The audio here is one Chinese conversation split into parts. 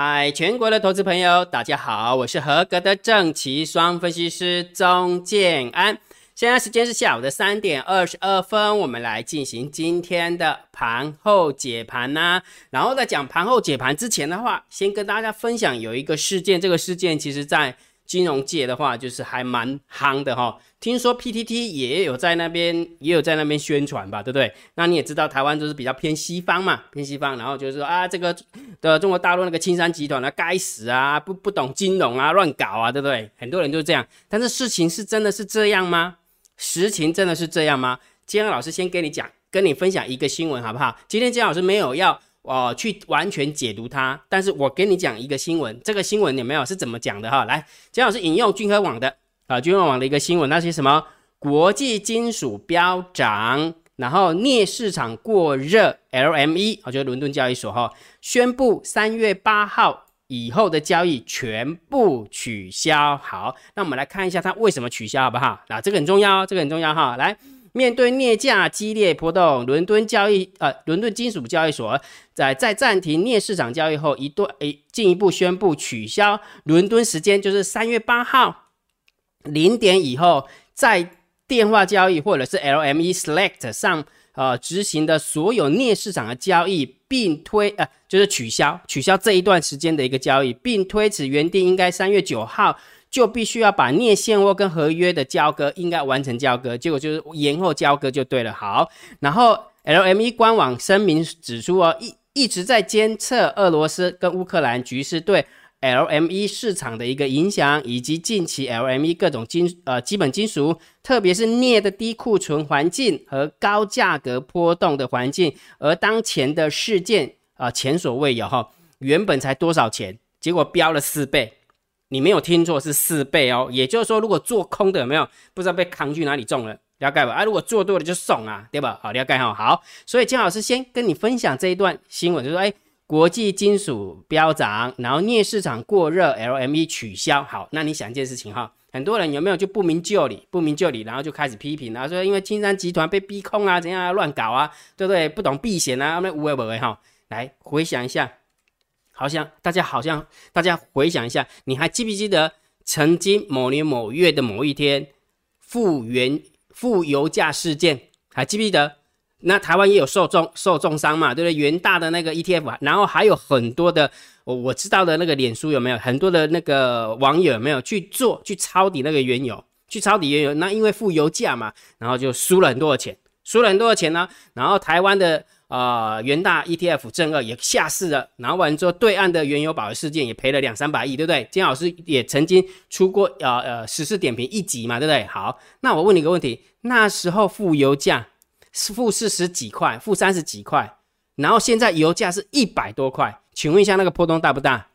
嗨，全国的投资朋友，大家好，我是合格的正奇双分析师钟建安。现在时间是下午的三点二十二分，我们来进行今天的盘后解盘呐。然后在讲盘后解盘之前的话，先跟大家分享有一个事件，这个事件其实在金融界的话，就是还蛮夯的哈。听说 PTT 也有在那边，也有在那边宣传吧，对不对？那你也知道，台湾就是比较偏西方嘛，偏西方，然后就是说啊，这个的中国大陆那个青山集团啊，该死啊，不不懂金融啊，乱搞啊，对不对？很多人就是这样。但是事情是真的是这样吗？实情真的是这样吗？今天老师先跟你讲，跟你分享一个新闻，好不好？今天金老师没有要哦去完全解读它，但是我跟你讲一个新闻，这个新闻有没有是怎么讲的哈？来，金老师引用君和网的啊，君和网的一个新闻，那些什么国际金属飙涨，然后镍市场过热，LME 啊，就是伦敦交易所哈，宣布三月八号。以后的交易全部取消。好，那我们来看一下它为什么取消，好不好？那这个很重要，这个很重要哈。来，面对镍价激烈波动，伦敦交易呃，伦敦金属交易所，在在暂停镍市场交易后，一段诶进一步宣布取消伦敦时间，就是三月八号零点以后，在电话交易或者是 LME Select 上。呃，执行的所有镍市场的交易，并推呃，就是取消取消这一段时间的一个交易，并推迟原定应该三月九号就必须要把镍现货跟合约的交割应该完成交割，结果就是延后交割就对了。好，然后 LME 官网声明指出哦，一一直在监测俄罗斯跟乌克兰局势对。LME 市场的一个影响，以及近期 LME 各种金呃基本金属，特别是镍的低库存环境和高价格波动的环境，而当前的事件啊前所未有哈，原本才多少钱，结果飙了四倍，你没有听错，是四倍哦。也就是说，如果做空的有没有不知道被扛去哪里中了，了解吧？啊，如果做多了就送啊，对吧？好，了解哈。好，所以金老师先跟你分享这一段新闻，就说哎。国际金属飙涨，然后镍市场过热，LME 取消。好，那你想一件事情哈，很多人有没有就不明就里，不明就里，然后就开始批评然后，说因为青山集团被逼空啊，怎样乱搞啊，对不对？不懂避险啊，那无为不为哈。来回想一下，好像大家好像大家回想一下，你还记不记得曾经某年某月的某一天，负原负油价事件，还记不记得？那台湾也有受重受重伤嘛，对不对？元大的那个 ETF，然后还有很多的我我知道的那个脸书有没有很多的那个网友有没有去做去抄底那个原油，去抄底原油？那因为负油价嘛，然后就输了很多的钱，输了很多的钱呢。然后台湾的啊元大 ETF 正二也下市了，然后完之后对岸的原油宝的事件也赔了两三百亿，对不对？金老师也曾经出过呃呃实时点评一集嘛，对不对？好，那我问你一个问题，那时候负油价是。负四十几块，负三十几块，然后现在油价是一百多块，请问一下那个波动大不大？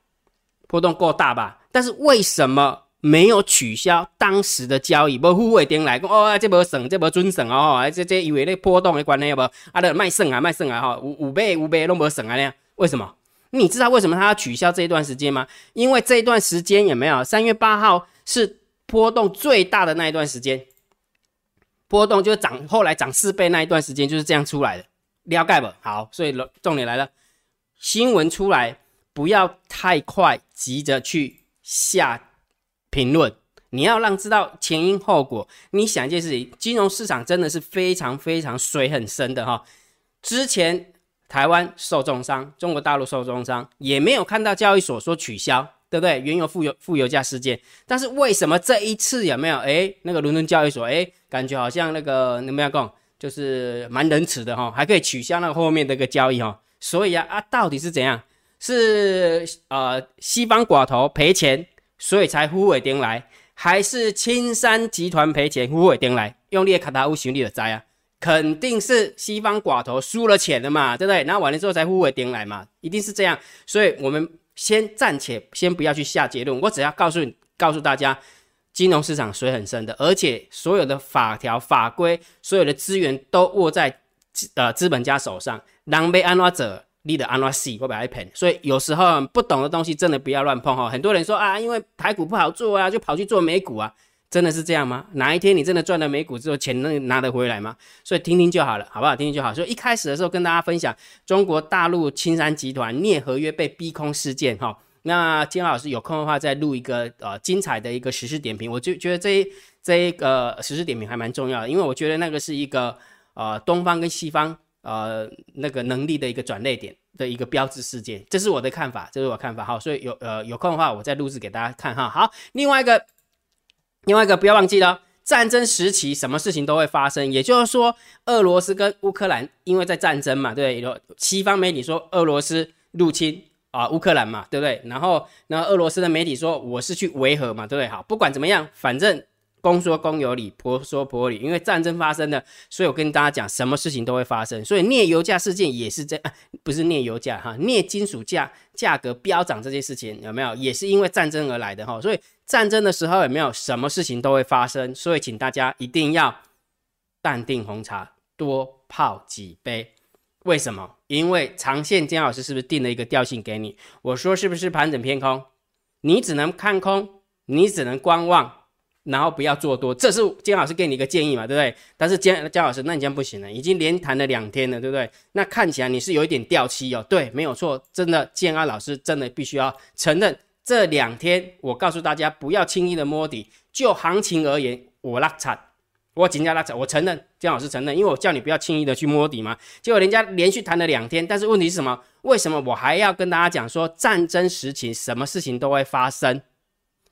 波动够大吧？但是为什么没有取消当时的交易？不付尾点来讲哦，这波省，这波准省哦，这这以为那波动的关系不？啊，的卖剩啊，卖剩啊哈，五五倍五倍都没省啊那样，为什么？你知道为什么他要取消这一段时间吗？因为这一段时间有没有？三月八号是波动最大的那一段时间。波动就涨，后来涨四倍那一段时间就是这样出来的，了解不？好，所以重点来了，新闻出来不要太快急着去下评论，你要让知道前因后果。你想一件事情，金融市场真的是非常非常水很深的哈。之前台湾受重伤，中国大陆受重伤，也没有看到交易所说取消。对不对？原油负油负油价事件，但是为什么这一次有没有？哎，那个伦敦交易所，哎，感觉好像那个怎么样讲，就是蛮仁慈的哈，还可以取消那个后面的一个交易哈。所以啊啊，到底是怎样？是呃西方寡头赔钱，所以才呼尾颠来，还是青山集团赔钱呼尾颠来？用力卡塔乌行李的灾啊，肯定是西方寡头输了钱了嘛，对不对？然后完了之后才呼尾颠来嘛，一定是这样。所以我们。先暂且先不要去下结论，我只要告诉你，告诉大家，金融市场水很深的，而且所有的法条法规，所有的资源都握在呃资本家手上，狼狈安拉者你的安拉死，会被赔。所以有时候不懂的东西真的不要乱碰哈。很多人说啊，因为台股不好做啊，就跑去做美股啊。真的是这样吗？哪一天你真的赚了美股之后，钱能拿得回来吗？所以听听就好了，好不好？听听就好。所以一开始的时候跟大家分享中国大陆青山集团镍合约被逼空事件，哈，那金老师有空的话再录一个呃精彩的一个实时点评，我就觉得这一这一个实时点评还蛮重要的，因为我觉得那个是一个呃东方跟西方呃那个能力的一个转捩点的一个标志事件，这是我的看法，这是我看法好，所以有呃有空的话我再录制给大家看哈。好，另外一个另外一个不要忘记了。战争时期，什么事情都会发生。也就是说，俄罗斯跟乌克兰因为在战争嘛，对？有西方媒体说俄罗斯入侵啊乌克兰嘛，对不对？然后，那俄罗斯的媒体说我是去维和嘛，对不对？好，不管怎么样，反正。公说公有理，婆说婆有理。因为战争发生了，所以我跟大家讲，什么事情都会发生。所以镍油价事件也是这，不是镍油价哈，镍金属价价格飙涨这件事情有没有？也是因为战争而来的哈。所以战争的时候有没有什么事情都会发生？所以请大家一定要淡定红茶，多泡几杯。为什么？因为长线姜老师是不是定了一个调性给你？我说是不是盘整偏空？你只能看空，你只能观望。然后不要做多，这是姜老师给你一个建议嘛，对不对？但是姜姜老师，那你这样不行了，已经连谈了两天了，对不对？那看起来你是有一点掉漆哦。对，没有错，真的，建安老师真的必须要承认，这两天我告诉大家不要轻易的摸底。就行情而言，我拉惨，我紧张拉惨，我承认，姜老师承认，因为我叫你不要轻易的去摸底嘛。结果人家连续谈了两天，但是问题是什么？为什么我还要跟大家讲说战争时期什么事情都会发生？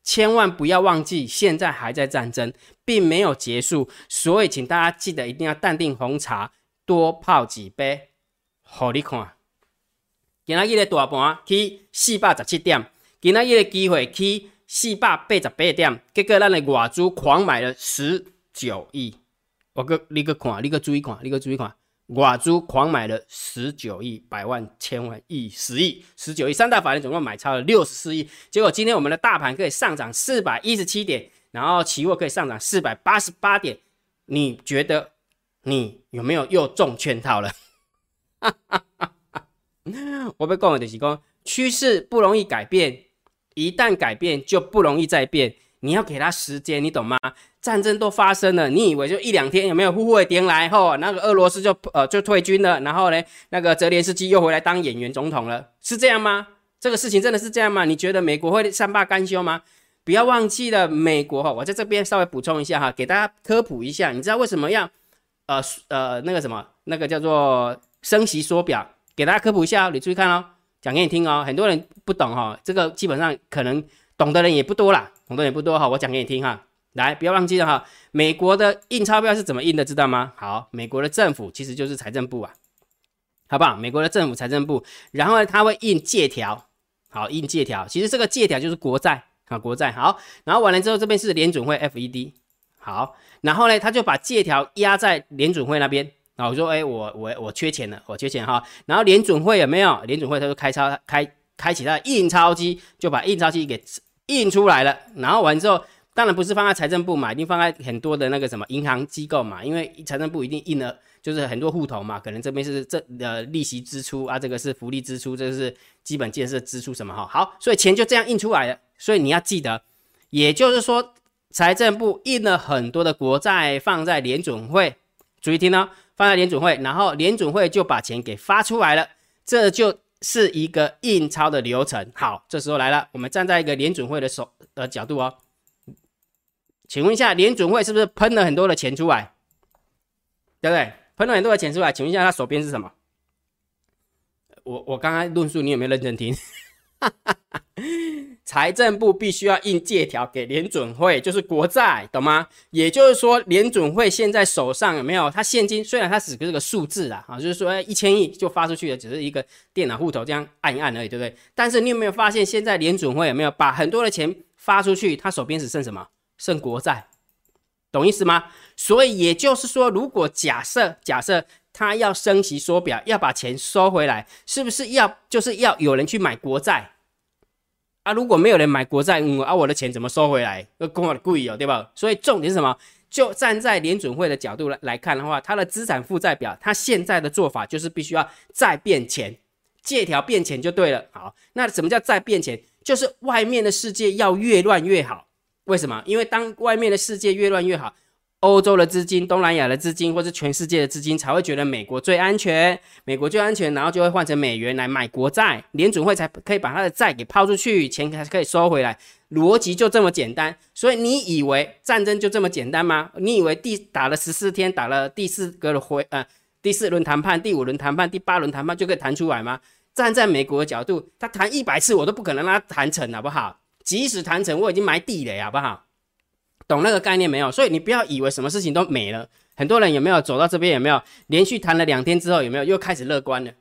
千万不要忘记，现在还在战争，并没有结束，所以请大家记得一定要淡定红茶，多泡几杯。好，你看，今仔日的大盘去四百十七点，今仔日的机会去四百八十八点，结果咱的外资狂买了十九亿。我个你个看，你个注意看，你个注意看。外资狂买了十九亿、百万、千万、亿、十亿、十九亿，三大法人总共买超了六十四亿。结果今天我们的大盘可以上涨四百一十七点，然后期货可以上涨四百八十八点。你觉得你有没有又中圈套了？我被讲的就是讲，趋势不容易改变，一旦改变就不容易再变。你要给他时间，你懂吗？战争都发生了，你以为就一两天有没有呼呼的点来后，那个俄罗斯就呃就退军了，然后呢，那个泽连斯基又回来当演员总统了，是这样吗？这个事情真的是这样吗？你觉得美国会善罢甘休吗？不要忘记了，美国哈，我在这边稍微补充一下哈，给大家科普一下，你知道为什么要呃呃那个什么那个叫做升息缩表？给大家科普一下哦，你注意看哦，讲给你听哦，很多人不懂哈，这个基本上可能懂的人也不多啦，懂的人也不多哈，我讲给你听哈。来，不要忘记了哈，美国的印钞票是怎么印的，知道吗？好，美国的政府其实就是财政部啊，好不好？美国的政府财政部，然后呢，他会印借条，好，印借条，其实这个借条就是国债啊，国债。好，然后完了之后，这边是联准会 FED，好，然后呢，他就把借条压在联准会那边，啊，我说，哎，我我我缺钱了，我缺钱哈，然后联准会有没有？联准会他就开钞开开启他的印钞机，就把印钞机给印出来了，然后完之后。当然不是放在财政部嘛，一定放在很多的那个什么银行机构嘛，因为财政部一定印了，就是很多户头嘛，可能这边是这呃利息支出啊，这个是福利支出，这个是基本建设支出什么哈，好，所以钱就这样印出来了，所以你要记得，也就是说财政部印了很多的国债放在联准会，注意听哦，放在联准会，然后联准会就把钱给发出来了，这就是一个印钞的流程。好，这时候来了，我们站在一个联准会的手的角度哦。请问一下，联准会是不是喷了很多的钱出来？对不对？喷了很多的钱出来，请问一下，他手边是什么？我我刚刚论述，你有没有认真听？财政部必须要印借条给联准会，就是国债，懂吗？也就是说，联准会现在手上有没有？他现金虽然它只是个数字啊，啊，就是说一千亿就发出去的，只是一个电脑户头这样按一按而已，对不对？但是你有没有发现，现在联准会有没有把很多的钱发出去？他手边只剩什么？剩国债，懂意思吗？所以也就是说，如果假设假设他要升息缩表，要把钱收回来，是不是要就是要有人去买国债啊？如果没有人买国债，嗯啊，我的钱怎么收回来？那跟我贵哦，对吧？所以重点是什么？就站在联准会的角度来来看的话，它的资产负债表，它现在的做法就是必须要再变钱，借条变钱就对了。好，那什么叫再变钱？就是外面的世界要越乱越好。为什么？因为当外面的世界越乱越好，欧洲的资金、东南亚的资金，或是全世界的资金才会觉得美国最安全，美国最安全，然后就会换成美元来买国债，联准会才可以把他的债给抛出去，钱才可以收回来，逻辑就这么简单。所以你以为战争就这么简单吗？你以为第打了十四天，打了第四个回呃第四轮谈判、第五轮谈判、第八轮谈判就可以谈出来吗？站在美国的角度，他谈一百次我都不可能让他谈成，好不好？即使谈成，我已经埋地雷，好不好？懂那个概念没有？所以你不要以为什么事情都没了。很多人有没有走到这边？有没有连续谈了两天之后，有没有又开始乐观了？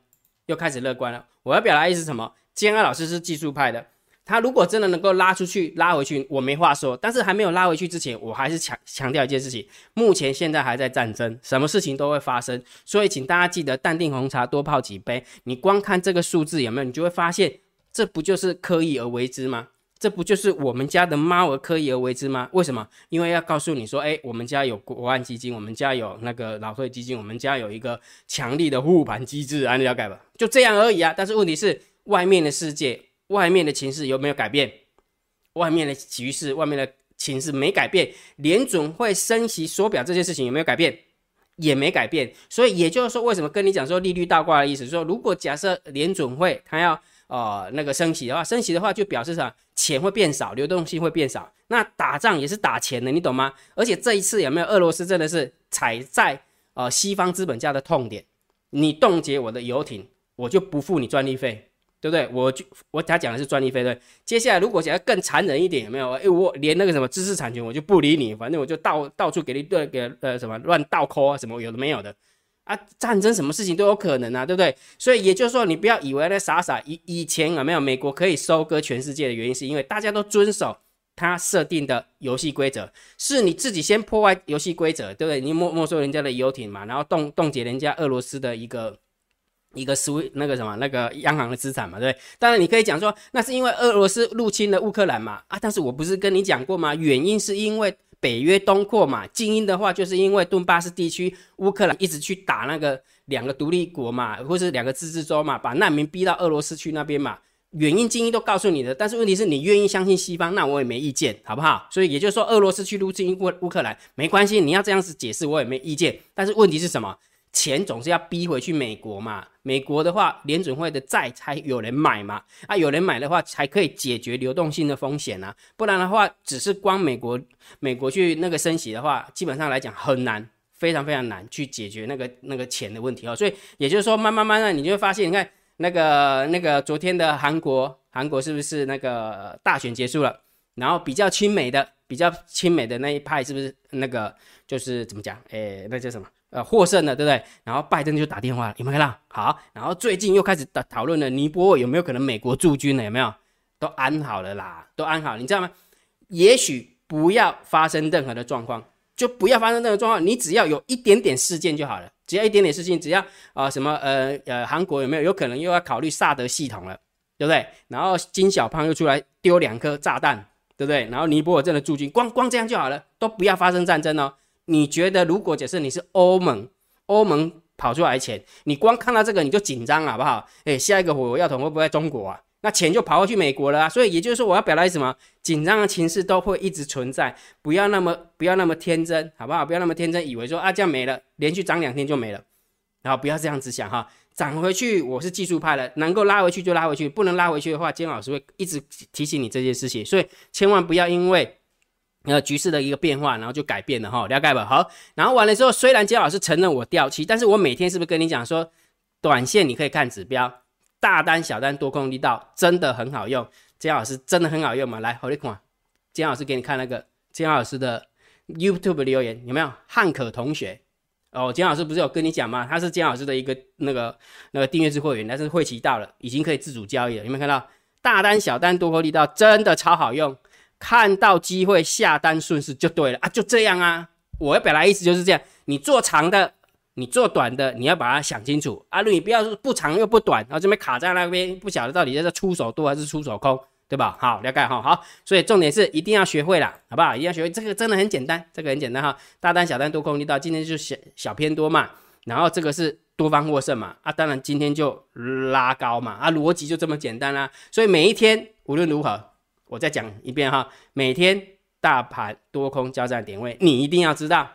又开始乐观了。我要表达意思什么？坚安老师是技术派的，他如果真的能够拉出去、拉回去，我没话说。但是还没有拉回去之前，我还是强强调一件事情：目前现在还在战争，什么事情都会发生。所以请大家记得淡定红茶多泡几杯。你光看这个数字有没有？你就会发现，这不就是刻意而为之吗？这不就是我们家的猫儿刻意而为之吗？为什么？因为要告诉你说，哎，我们家有国安基金，我们家有那个老退基金，我们家有一个强力的护盘机制，啊，你了解吧？就这样而已啊。但是问题是，外面的世界、外面的情势有没有改变？外面的局势、外面的情势没改变，联准会升息缩表这件事情有没有改变？也没改变。所以也就是说，为什么跟你讲说利率倒挂的意思？说如果假设联准会它要。哦，那个升息的话，升息的话就表示啥？钱会变少，流动性会变少。那打仗也是打钱的，你懂吗？而且这一次有没有俄罗斯真的是踩在呃西方资本家的痛点？你冻结我的游艇，我就不付你专利费，对不对？我就我他讲的是专利费，对。接下来如果想要更残忍一点，有没有？哎，我连那个什么知识产权我就不理你，反正我就到到处给你对给呃什么乱倒扣啊，什么有的没有的。啊，战争什么事情都有可能啊，对不对？所以也就是说，你不要以为那傻傻以以前有没有美国可以收割全世界的原因，是因为大家都遵守他设定的游戏规则，是你自己先破坏游戏规则，对不对？你没没收人家的游艇嘛，然后冻冻结人家俄罗斯的一个一个斯那个什么那个央行的资产嘛，对？当然你可以讲说，那是因为俄罗斯入侵了乌克兰嘛，啊，但是我不是跟你讲过吗？原因是因为。北约东扩嘛，精英的话就是因为顿巴斯地区乌克兰一直去打那个两个独立国嘛，或是两个自治州嘛，把难民逼到俄罗斯去那边嘛，原因精英都告诉你的。但是问题是你愿意相信西方，那我也没意见，好不好？所以也就是说，俄罗斯去入侵乌乌克兰没关系，你要这样子解释我也没意见。但是问题是什么？钱总是要逼回去美国嘛？美国的话，联准会的债才有人买嘛？啊，有人买的话，才可以解决流动性的风险啊。不然的话，只是光美国美国去那个升息的话，基本上来讲很难，非常非常难去解决那个那个钱的问题哦。所以也就是说，慢慢慢慢，你就会发现，你看那个那个昨天的韩国，韩国是不是那个大选结束了？然后比较亲美的、比较亲美的那一派，是不是那个就是怎么讲？诶，那叫什么？呃，获胜了，对不对？然后拜登就打电话，有没有看到？好，然后最近又开始讨讨论了尼泊尔有没有可能美国驻军了？有没有？都安好了啦，都安好，你知道吗？也许不要发生任何的状况，就不要发生任何状况，你只要有一点点事件就好了，只要一点点事情，只要啊什么呃呃，韩国有没有有可能又要考虑萨德系统了，对不对？然后金小胖又出来丢两颗炸弹，对不对？然后尼泊尔真的驻军，光光这样就好了，都不要发生战争哦。你觉得，如果假设你是欧盟，欧盟跑出来钱，你光看到这个你就紧张好不好？哎，下一个火药桶会不会在中国啊？那钱就跑过去美国了啊！所以也就是说，我要表达什么？紧张的情势都会一直存在，不要那么不要那么天真，好不好？不要那么天真，以为说啊这样没了，连续涨两天就没了，然后不要这样子想哈，涨回去我是技术派的，能够拉回去就拉回去，不能拉回去的话，金老师会一直提醒你这件事情，所以千万不要因为。呃，局势的一个变化，然后就改变了哈，了解吧？好，然后完了之后，虽然姜老师承认我掉期，但是我每天是不是跟你讲说，短线你可以看指标，大单、小单、多空力道真的很好用。姜老师真的很好用吗？来，好你看，姜老师给你看那个姜老师的 YouTube 留言有没有？汉可同学哦，姜老师不是有跟你讲吗？他是姜老师的一个那个那个订阅制会员，但是会期到了，已经可以自主交易了。有没有看到大单、小单、多空力道真的超好用？看到机会下单顺势就对了啊，就这样啊。我要表达意思就是这样，你做长的，你做短的，你要把它想清楚啊。你不要不长又不短，然后这边卡在那边，不晓得到底在出手多还是出手空，对吧？好，了解哈。好，所以重点是一定要学会了，好不好？一定要学会这个真的很简单，这个很简单哈。大单、小单、多空力道，今天就小小偏多嘛，然后这个是多方获胜嘛啊，当然今天就拉高嘛啊，逻辑就这么简单啦。所以每一天无论如何。我再讲一遍哈，每天大盘多空交战点位，你一定要知道，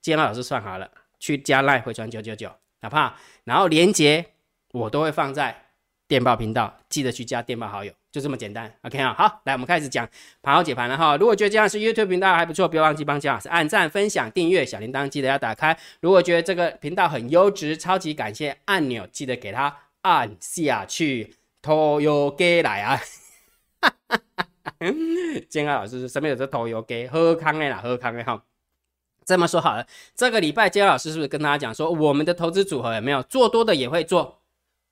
今天老师算好了，去加赖回传九九九，哪怕然后连接我都会放在电报频道，记得去加电报好友，就这么简单。OK 啊，好，来我们开始讲盘后解盘了哈。如果觉得这样是 YouTube 频道还不错，不要忘记帮姜老师按赞、分享、订阅，小铃铛记得要打开。如果觉得这个频道很优质，超级感谢按钮记得给它按下去，投油给来啊！建安老师身边有这投油给喝喝康的啦，喝康的哈。这么说好了，这个礼拜建安老师是不是跟大家讲说，我们的投资组合有没有做多的也会做，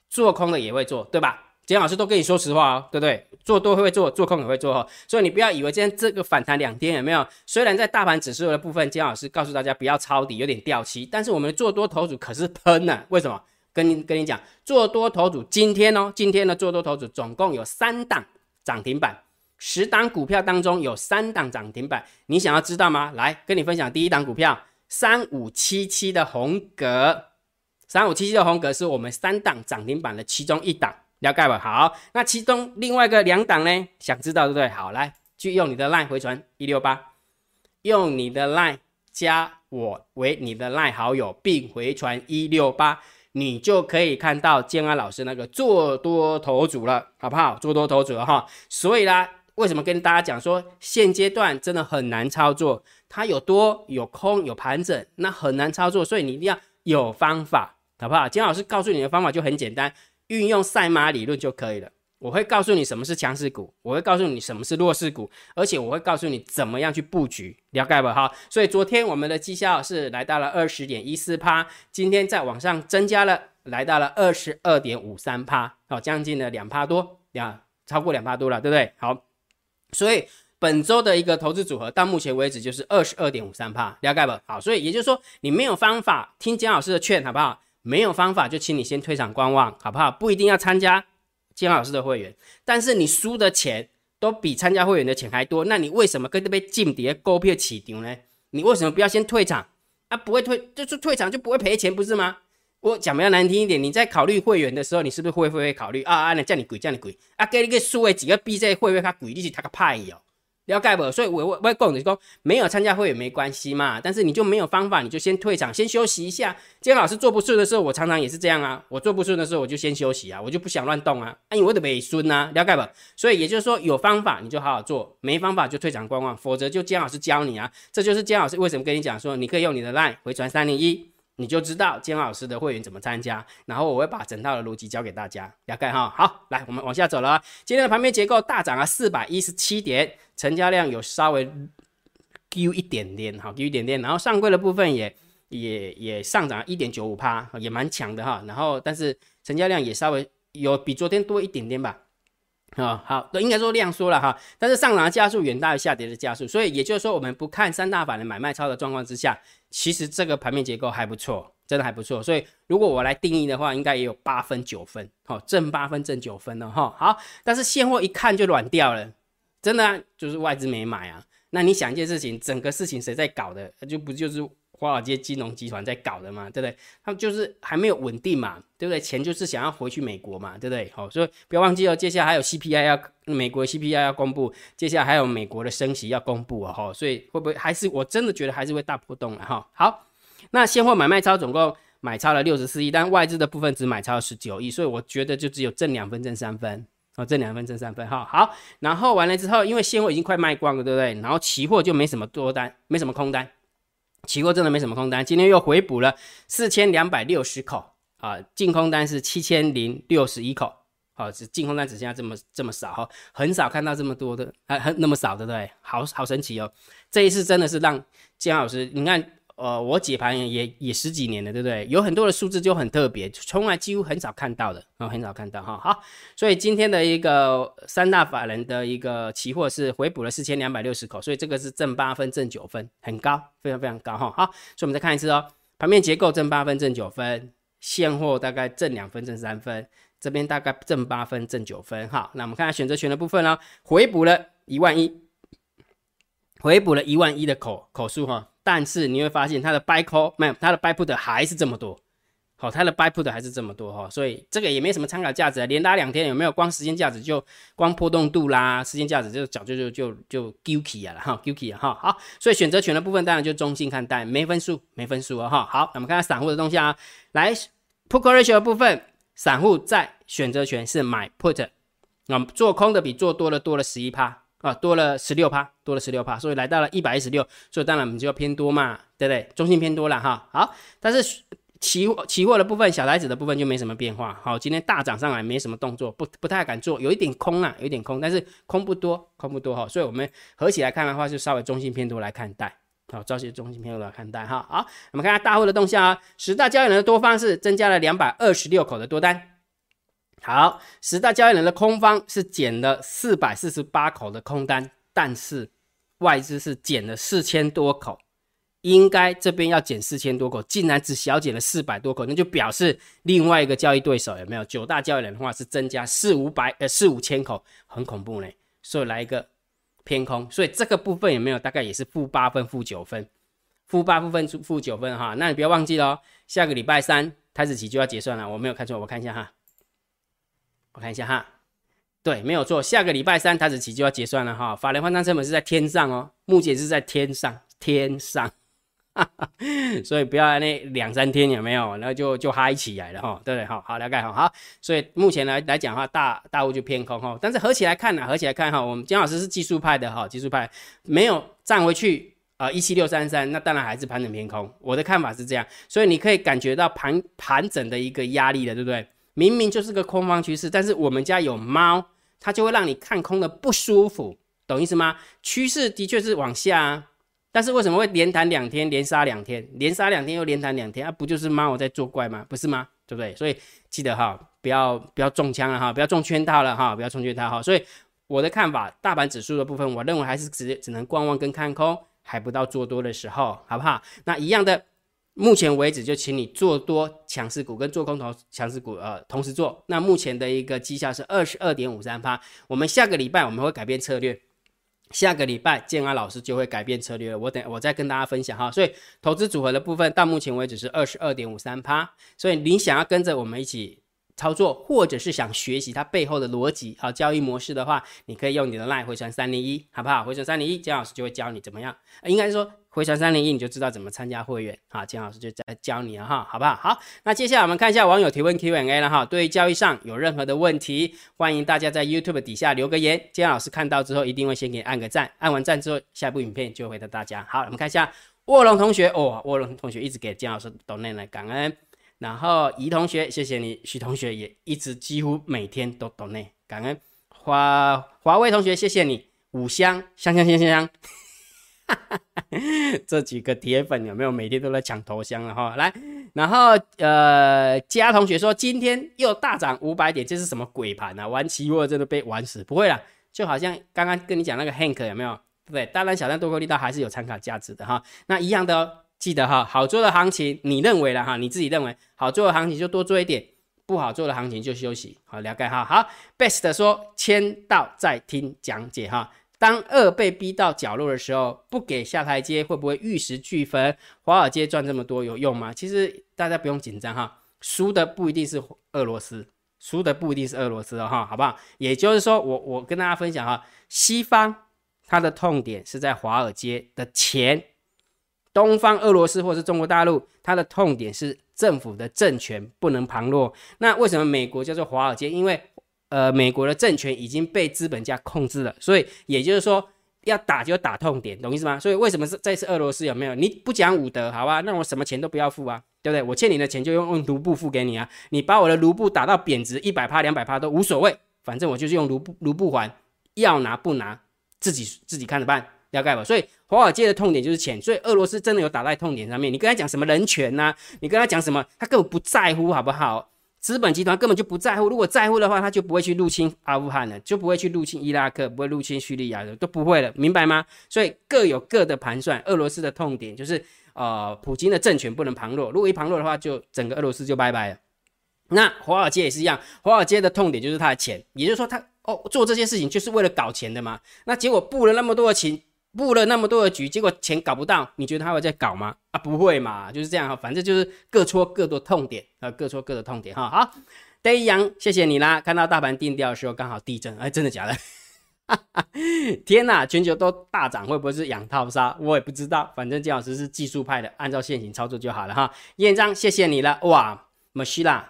做空的也会做，对吧？建安老师都跟你说实话哦，对不对？做多会做，做空也会做哈。所以你不要以为今天这个反弹两天有没有？虽然在大盘指数的部分，建安老师告诉大家不要抄底，有点掉期，但是我们的做多头组可是喷了，为什么？跟你跟你讲，做多头组今天哦，今天的做多头组总共有三档涨停板。十档股票当中有三档涨停板，你想要知道吗？来跟你分享第一档股票三五七七的红格，三五七七的红格是我们三档涨停板的其中一档，了解吧？好，那其中另外一个两档呢？想知道对不对？好，来去用你的 line 回传一六八，用你的 line 加我为你的 line 好友，并回传一六八，你就可以看到建安老师那个做多头组了，好不好？做多头组了哈，所以啦。为什么跟大家讲说现阶段真的很难操作？它有多有空有盘整，那很难操作，所以你一定要有方法，好不好？金老师告诉你的方法就很简单，运用赛马理论就可以了。我会告诉你什么是强势股，我会告诉你什么是弱势股，而且我会告诉你怎么样去布局，了解吧？哈，所以昨天我们的绩效是来到了二十点一四趴，今天在往上增加了，来到了二十二点五三趴，好，将近了两趴多，呀，超过两趴多了，对不对？好。所以本周的一个投资组合到目前为止就是二十二点五三帕，了解不？好，所以也就是说你没有方法听姜老师的劝，好不好？没有方法就请你先退场观望，好不好？不一定要参加金老师的会员，但是你输的钱都比参加会员的钱还多，那你为什么跟这边进跌勾票起丢呢？你为什么不要先退场啊？不会退就是退场就不会赔钱，不是吗？我讲比较难听一点，你在考虑会员的时候，你是不是会会会考虑啊啊？那叫你鬼叫你鬼啊！给你个数位几个 B 这会员他鬼你去他个派哦，了解不？所以我我我讲就是讲，没有参加会也没关系嘛，但是你就没有方法，你就先退场，先休息一下。今天老师做不顺的时候，我常常也是这样啊。我做不顺的时候，我就先休息啊，我就不想乱动啊。哎，我的尾孙呐，了解不？所以也就是说，有方法你就好好做，没方法就退场观望，否则就姜老师教你啊。这就是姜老师为什么跟你讲说，你可以用你的 line 回传三零一。你就知道姜老师的会员怎么参加，然后我会把整套的逻辑教给大家，了解哈。好，来我们往下走了。今天的盘面结构大涨了四百一十七点，成交量有稍微丢一点点，好丢一点点。然后上柜的部分也也也上涨一点九五趴，也蛮强的哈。然后但是成交量也稍微有比昨天多一点点吧。啊，好，都应该说量缩了哈，但是上涨的加速远大于下跌的加速，所以也就是说，我们不看三大板的买卖超的状况之下，其实这个盘面结构还不错，真的还不错。所以如果我来定义的话，应该也有八分九分，好，正八分正九分了哈。好，但是现货一看就软掉了，真的就是外资没买啊。那你想一件事情，整个事情谁在搞的？就不就是？华尔街金融集团在搞的嘛，对不对？他们就是还没有稳定嘛，对不对？钱就是想要回去美国嘛，对不对？好，所以不要忘记哦，接下来还有 CPI 要美国 CPI 要公布，接下来还有美国的升息要公布哦，哈，所以会不会还是我真的觉得还是会大波动了哈？好，那现货买卖超总共买超了六十四亿，但外资的部分只买超了十九亿，所以我觉得就只有挣两分挣三分哦，挣两分挣三分哈。好，然后完了之后，因为现货已经快卖光了，对不对？然后期货就没什么多单，没什么空单。期货真的没什么空单，今天又回补了四千两百六十口啊，净空单是七千零六十一口，好，只净空单只剩下这么这么少哈，很少看到这么多的，啊很那么少的对，好好神奇哦，这一次真的是让姜老师，你看。呃，我解盘也也十几年了，对不对？有很多的数字就很特别，从来几乎很少看到的，啊，很少看到哈。好，所以今天的一个三大法人的一个期货是回补了四千两百六十口，所以这个是正八分正九分，很高，非常非常高哈。好，所以我们再看一次哦，盘面结构正八分正九分，现货大概正两分正三分，这边大概正八分正九分。好，那我们看下选择权的部分呢，回补了一万一，回补了一万一的口口数哈。但是你会发现它的 buy call 没有，它的 buy put 还是这么多，好，它的 buy put 还是这么多哈，所以这个也没什么参考价值，连拉两天有没有？光时间价值就光波动度啦，时间价值就早就就就就 guilty 了哈，guilty 哈，好，所以选择权的部分当然就中性看待，没分数，没分数啊哈，好，那我们看看散户的动向啊，来 put ratio 的部分，散户在选择权是买 put，那做空的比做多的多了十一趴。啊，多了十六趴，多了十六趴，所以来到了一百一十六，所以当然我们就要偏多嘛，对不对？中性偏多了哈。好，但是期期货的部分，小台子的部分就没什么变化。好，今天大涨上来没什么动作，不不太敢做，有一点空啊，有一点空，但是空不多，空不多哈。所以我们合起来看的话，就稍微中性偏多来看待。好，照些中性偏多来看待哈。好，我们看下大户的动向啊，十大交易人的多方是增加了两百二十六口的多单。好，十大交易人的空方是减了四百四十八口的空单，但是外资是减了四千多口，应该这边要减四千多口，竟然只小减了四百多口，那就表示另外一个交易对手有没有九大交易人的话是增加四五百呃四五千口，很恐怖呢。所以来一个偏空，所以这个部分有没有大概也是负八分、负九分、负八部分、负九分哈？那你不要忘记了，下个礼拜三开始起就要结算了，我没有看错，我看一下哈。我看一下哈，对，没有错，下个礼拜三台子期就要结算了哈。法人换仓成本是在天上哦，目前是在天上，天上，所以不要那两三天有没有，然后就就嗨起来了哈，对不对？好好了解哈，好，所以目前来来讲的话，大大物就偏空哈，但是合起来看呢，合起来看哈，我们姜老师是技术派的哈，技术派没有站回去啊，一七六三三，那当然还是盘整偏空，我的看法是这样，所以你可以感觉到盘盘整的一个压力的，对不对？明明就是个空方趋势，但是我们家有猫，它就会让你看空的不舒服，懂意思吗？趋势的确是往下，啊，但是为什么会连弹两天，连杀两天，连杀两天又连弹两天啊？不就是猫在作怪吗？不是吗？对不对？所以记得哈，不要不要中枪了哈，不要中圈套了哈，不要中圈套哈。所以我的看法，大盘指数的部分，我认为还是只只能观望跟看空，还不到做多的时候，好不好？那一样的。目前为止，就请你做多强势股跟做空头强势股，呃，同时做。那目前的一个绩效是二十二点五三趴。我们下个礼拜我们会改变策略，下个礼拜建安老师就会改变策略了。我等我再跟大家分享哈。所以投资组合的部分到目前为止是二十二点五三趴。所以你想要跟着我们一起操作，或者是想学习它背后的逻辑啊交易模式的话，你可以用你的 line 回传三零一，好不好？回传三零一，建安老师就会教你怎么样。应该是说。回传三零一，你就知道怎么参加会员。好，金老师就在教你了哈，好不好？好，那接下来我们看一下网友提问 Q&A 了哈。对于交易上有任何的问题，欢迎大家在 YouTube 底下留个言，金老师看到之后一定会先给你按个赞，按完赞之后，下一部影片就会回答大家。好，我们看一下卧龙同学哦，卧龙同学一直给金老师抖内来感恩。然后怡同学，谢谢你，许同学也一直几乎每天都抖内感恩。华华为同学，谢谢你，五香香香香香香。这几个铁粉有没有每天都在抢头香了哈？来，然后呃，佳同学说今天又大涨五百点，这是什么鬼盘啊？玩期货真的被玩死？不会啦，就好像刚刚跟你讲那个 Hank 有没有？对不对？大单小单多空力道还是有参考价值的哈。那一样的哦，记得哈，好做的行情你认为了哈？你自己认为好做的行情就多做一点，不好做的行情就休息。好，了解哈。好，Best 说签到再听讲解哈。当二被逼到角落的时候，不给下台阶，会不会玉石俱焚？华尔街赚这么多有用吗？其实大家不用紧张哈，输的不一定是俄罗斯，输的不一定是俄罗斯哈，好不好？也就是说，我我跟大家分享哈，西方它的痛点是在华尔街的钱，东方俄罗斯或是中国大陆，它的痛点是政府的政权不能旁落。那为什么美国叫做华尔街？因为呃，美国的政权已经被资本家控制了，所以也就是说要打就打痛点，懂意思吗？所以为什么是这次俄罗斯有没有？你不讲武德，好吧？那我什么钱都不要付啊，对不对？我欠你的钱就用用卢布付给你啊，你把我的卢布打到贬值一百趴、两百趴都无所谓，反正我就是用卢布卢布还，要拿不拿自己自己看着办，了解吧？所以华尔街的痛点就是钱，所以俄罗斯真的有打在痛点上面。你跟他讲什么人权呐？你跟他讲什么，他根本不在乎，好不好？资本集团根本就不在乎，如果在乎的话，他就不会去入侵阿富汗了，就不会去入侵伊拉克，不会入侵叙利亚的，都不会了，明白吗？所以各有各的盘算。俄罗斯的痛点就是，呃，普京的政权不能旁落，如果一旁落的话，就整个俄罗斯就拜拜了。那华尔街也是一样，华尔街的痛点就是他的钱，也就是说，他哦做这些事情就是为了搞钱的嘛。那结果布了那么多的情布了那么多的局，结果钱搞不到，你觉得他会再搞吗？啊，不会嘛，就是这样哈，反正就是各戳各的痛点啊，各戳各的痛点哈。好，Day 杨，谢谢你啦，看到大盘定调的时候刚好地震，哎，真的假的？天哪，全球都大涨，会不会是养套杀？我也不知道，反正姜老师是技术派的，按照现行操作就好了哈。燕章，谢谢你了，哇 m a c h i l a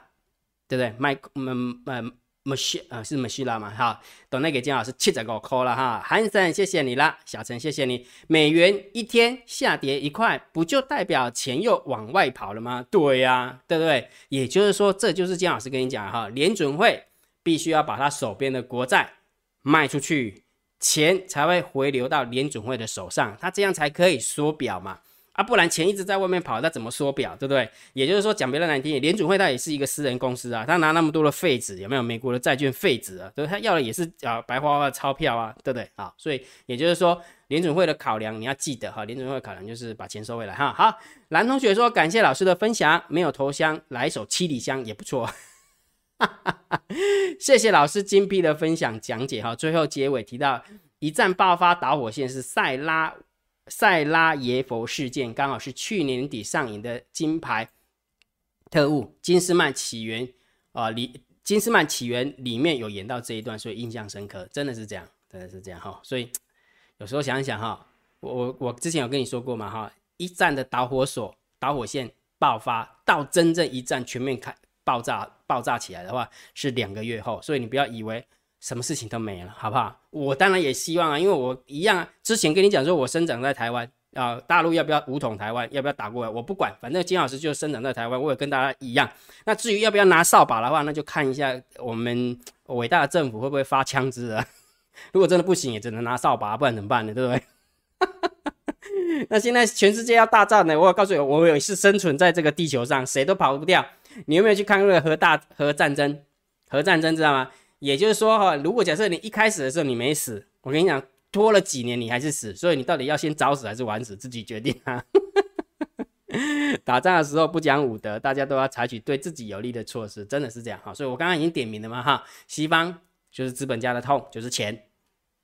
对不对？麦，嗯嗯。M a c h i 啊，是 m a c h i 嘛？哈，懂那给金老师七十个扣了哈。韩生，谢谢你啦。小陈，谢谢你。美元一天下跌一块，不就代表钱又往外跑了吗？对呀，对不对？也就是说，这就是金老师跟你讲哈，联准会必须要把他手边的国债卖出去，钱才会回流到联准会的手上，他这样才可以缩表嘛。啊，不然钱一直在外面跑，那怎么缩表，对不对？也就是说，讲别的难听，联储会它也是一个私人公司啊，他拿那么多的废纸，有没有？美国的债券废纸啊，所以他要的也是啊白花花的钞票啊，对不对？啊，所以也就是说，联储会的考量你要记得哈，联储会的考量就是把钱收回来哈。好，蓝同学说感谢老师的分享，没有头香，来一首七里香也不错。谢谢老师精辟的分享讲解哈。最后结尾提到一战爆发导火线是塞拉。塞拉耶佛事件刚好是去年底上映的《金牌特务金斯曼起源》啊，里《金斯曼起源》里面有演到这一段，所以印象深刻，真的是这样，真的是这样哈。所以有时候想一想哈，我我我之前有跟你说过嘛哈，一战的导火索、导火线爆发到真正一战全面开爆炸爆炸起来的话，是两个月后，所以你不要以为。什么事情都没了，好不好？我当然也希望啊，因为我一样之前跟你讲说，我生长在台湾啊，大陆要不要武统台湾，要不要打过来，我不管，反正金老师就生长在台湾，我也跟大家一样。那至于要不要拿扫把的话，那就看一下我们伟大的政府会不会发枪支啊。如果真的不行，也只能拿扫把，不然怎么办呢？对不对？那现在全世界要大战呢，我告诉你，我也是生存在这个地球上，谁都跑不掉。你有没有去看那个核大核战争？核战争知道吗？也就是说哈，如果假设你一开始的时候你没死，我跟你讲，拖了几年你还是死，所以你到底要先早死还是晚死，自己决定啊。打仗的时候不讲武德，大家都要采取对自己有利的措施，真的是这样哈。所以我刚刚已经点名了嘛哈，西方就是资本家的痛就是钱，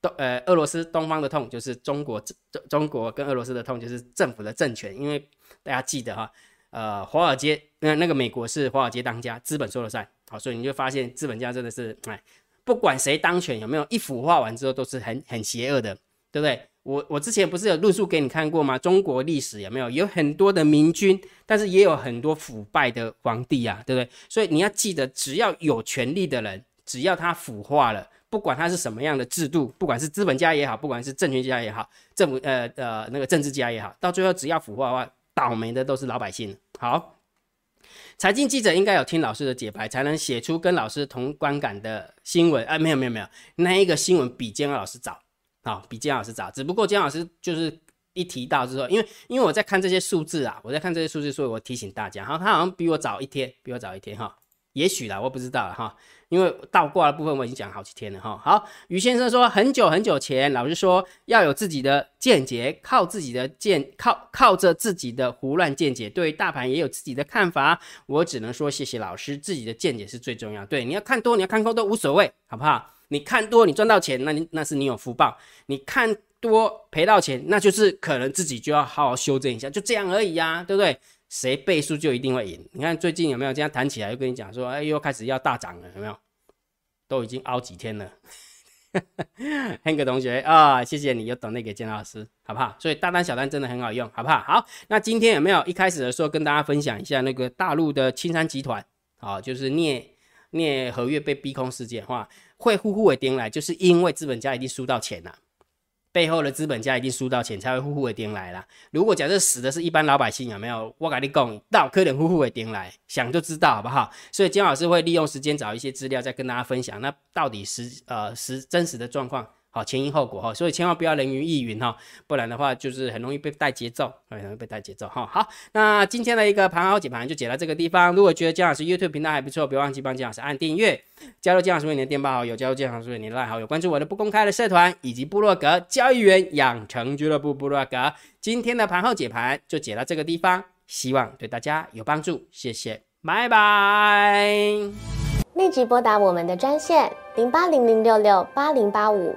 东呃俄罗斯东方的痛就是中国中中国跟俄罗斯的痛就是政府的政权，因为大家记得哈，呃华尔街那那个美国是华尔街当家，资本说了算。好，所以你就发现资本家真的是，哎，不管谁当选，有没有一腐化完之后都是很很邪恶的，对不对？我我之前不是有论述给你看过吗？中国历史有没有有很多的明君，但是也有很多腐败的皇帝啊，对不对？所以你要记得，只要有权力的人，只要他腐化了，不管他是什么样的制度，不管是资本家也好，不管是政权家也好，政府呃呃那个政治家也好，到最后只要腐化的话，倒霉的都是老百姓。好。财经记者应该有听老师的解牌，才能写出跟老师同观感的新闻。哎，没有没有没有，那一个新闻比姜老师早，好，比姜老师早。只不过姜老师就是一提到之后，因为因为我在看这些数字啊，我在看这些数字，所以我提醒大家，哈，他好像比我早一天，比我早一天，哈。也许啦，我不知道了哈，因为倒挂的部分我已经讲好几天了哈。好，于先生说很久很久前，老师说要有自己的见解，靠自己的见，靠靠着自己的胡乱见解，对于大盘也有自己的看法。我只能说谢谢老师，自己的见解是最重要。对，你要看多，你要看空都无所谓，好不好？你看多，你赚到钱，那你那是你有福报；你看多赔到钱，那就是可能自己就要好好修正一下，就这样而已呀，对不对？谁背书就一定会赢。你看最近有没有这样谈起来，又跟你讲说，哎，又开始要大涨了，有没有？都已经熬几天了。黑哥同学啊，谢谢你又懂那个建老师，好不好？所以大单小单真的很好用，好不好？好，那今天有没有一开始的时候跟大家分享一下那个大陆的青山集团啊，就是镍镍合约被逼空事件，话会呼呼的颠来，就是因为资本家已经输到钱了。背后的资本家一定输到钱才会呼呼的颠来啦。如果假设死的是一般老百姓，有没有？我跟你讲，到可能呼呼的颠来，想就知道好不好？所以金老师会利用时间找一些资料，再跟大家分享，那到底实呃实真实的状况。好，前因后果哈，所以千万不要人云亦云哈，不然的话就是很容易被带节奏，很容易被带节奏哈。好，那今天的一个盘后解盘就解到这个地方。如果觉得姜老师 YouTube 频道还不错，别忘记帮姜老师按订阅，加入姜老师为你的电报好友，加入姜老师为你的赖好友，关注我的不公开的社团以及部落格交易员养成俱乐部部落格。今天的盘后解盘就解到这个地方，希望对大家有帮助，谢谢，拜拜。立即拨打我们的专线零八零零六六八零八五。